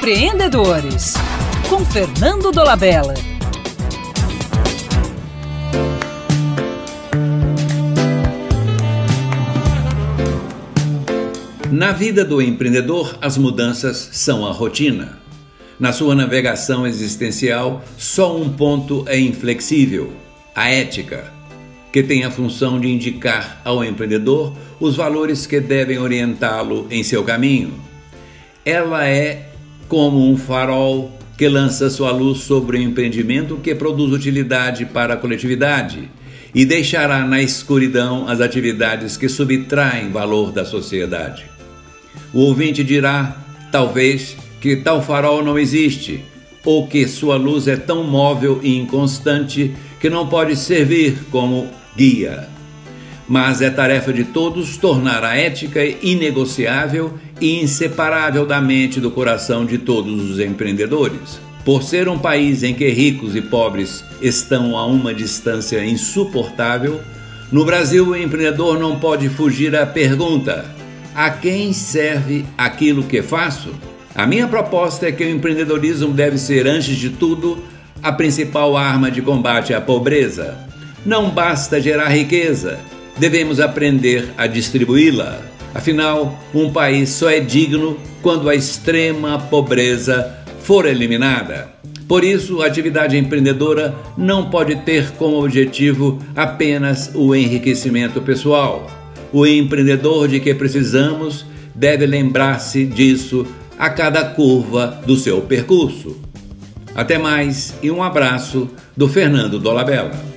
Empreendedores, com Fernando Dolabella. Na vida do empreendedor, as mudanças são a rotina. Na sua navegação existencial, só um ponto é inflexível: a ética, que tem a função de indicar ao empreendedor os valores que devem orientá-lo em seu caminho. Ela é como um farol que lança sua luz sobre o empreendimento que produz utilidade para a coletividade e deixará na escuridão as atividades que subtraem valor da sociedade. O ouvinte dirá, talvez, que tal farol não existe, ou que sua luz é tão móvel e inconstante que não pode servir como guia. Mas é tarefa de todos tornar a ética inegociável e inseparável da mente e do coração de todos os empreendedores. Por ser um país em que ricos e pobres estão a uma distância insuportável, no Brasil o empreendedor não pode fugir à pergunta: a quem serve aquilo que faço? A minha proposta é que o empreendedorismo deve ser, antes de tudo, a principal arma de combate à pobreza. Não basta gerar riqueza, devemos aprender a distribuí-la. Afinal, um país só é digno quando a extrema pobreza for eliminada. Por isso, a atividade empreendedora não pode ter como objetivo apenas o enriquecimento pessoal. O empreendedor de que precisamos deve lembrar-se disso a cada curva do seu percurso. Até mais e um abraço do Fernando Dolabella.